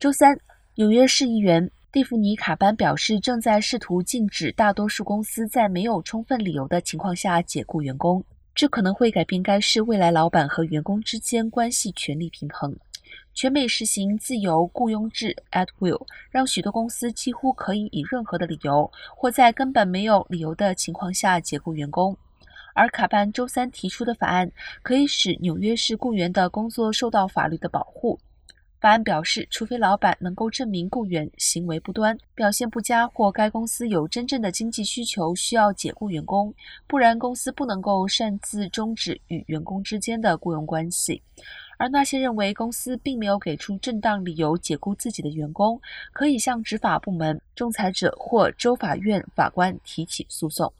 周三，纽约市议员蒂芙尼·卡班表示，正在试图禁止大多数公司在没有充分理由的情况下解雇员工，这可能会改变该市未来老板和员工之间关系权力平衡。全美实行自由雇佣制 （at will），让许多公司几乎可以以任何的理由，或在根本没有理由的情况下解雇员工。而卡班周三提出的法案可以使纽约市雇员的工作受到法律的保护。法案表示，除非老板能够证明雇员行为不端、表现不佳，或该公司有真正的经济需求需要解雇员工，不然公司不能够擅自终止与员工之间的雇佣关系。而那些认为公司并没有给出正当理由解雇自己的员工，可以向执法部门、仲裁者或州法院法官提起诉讼。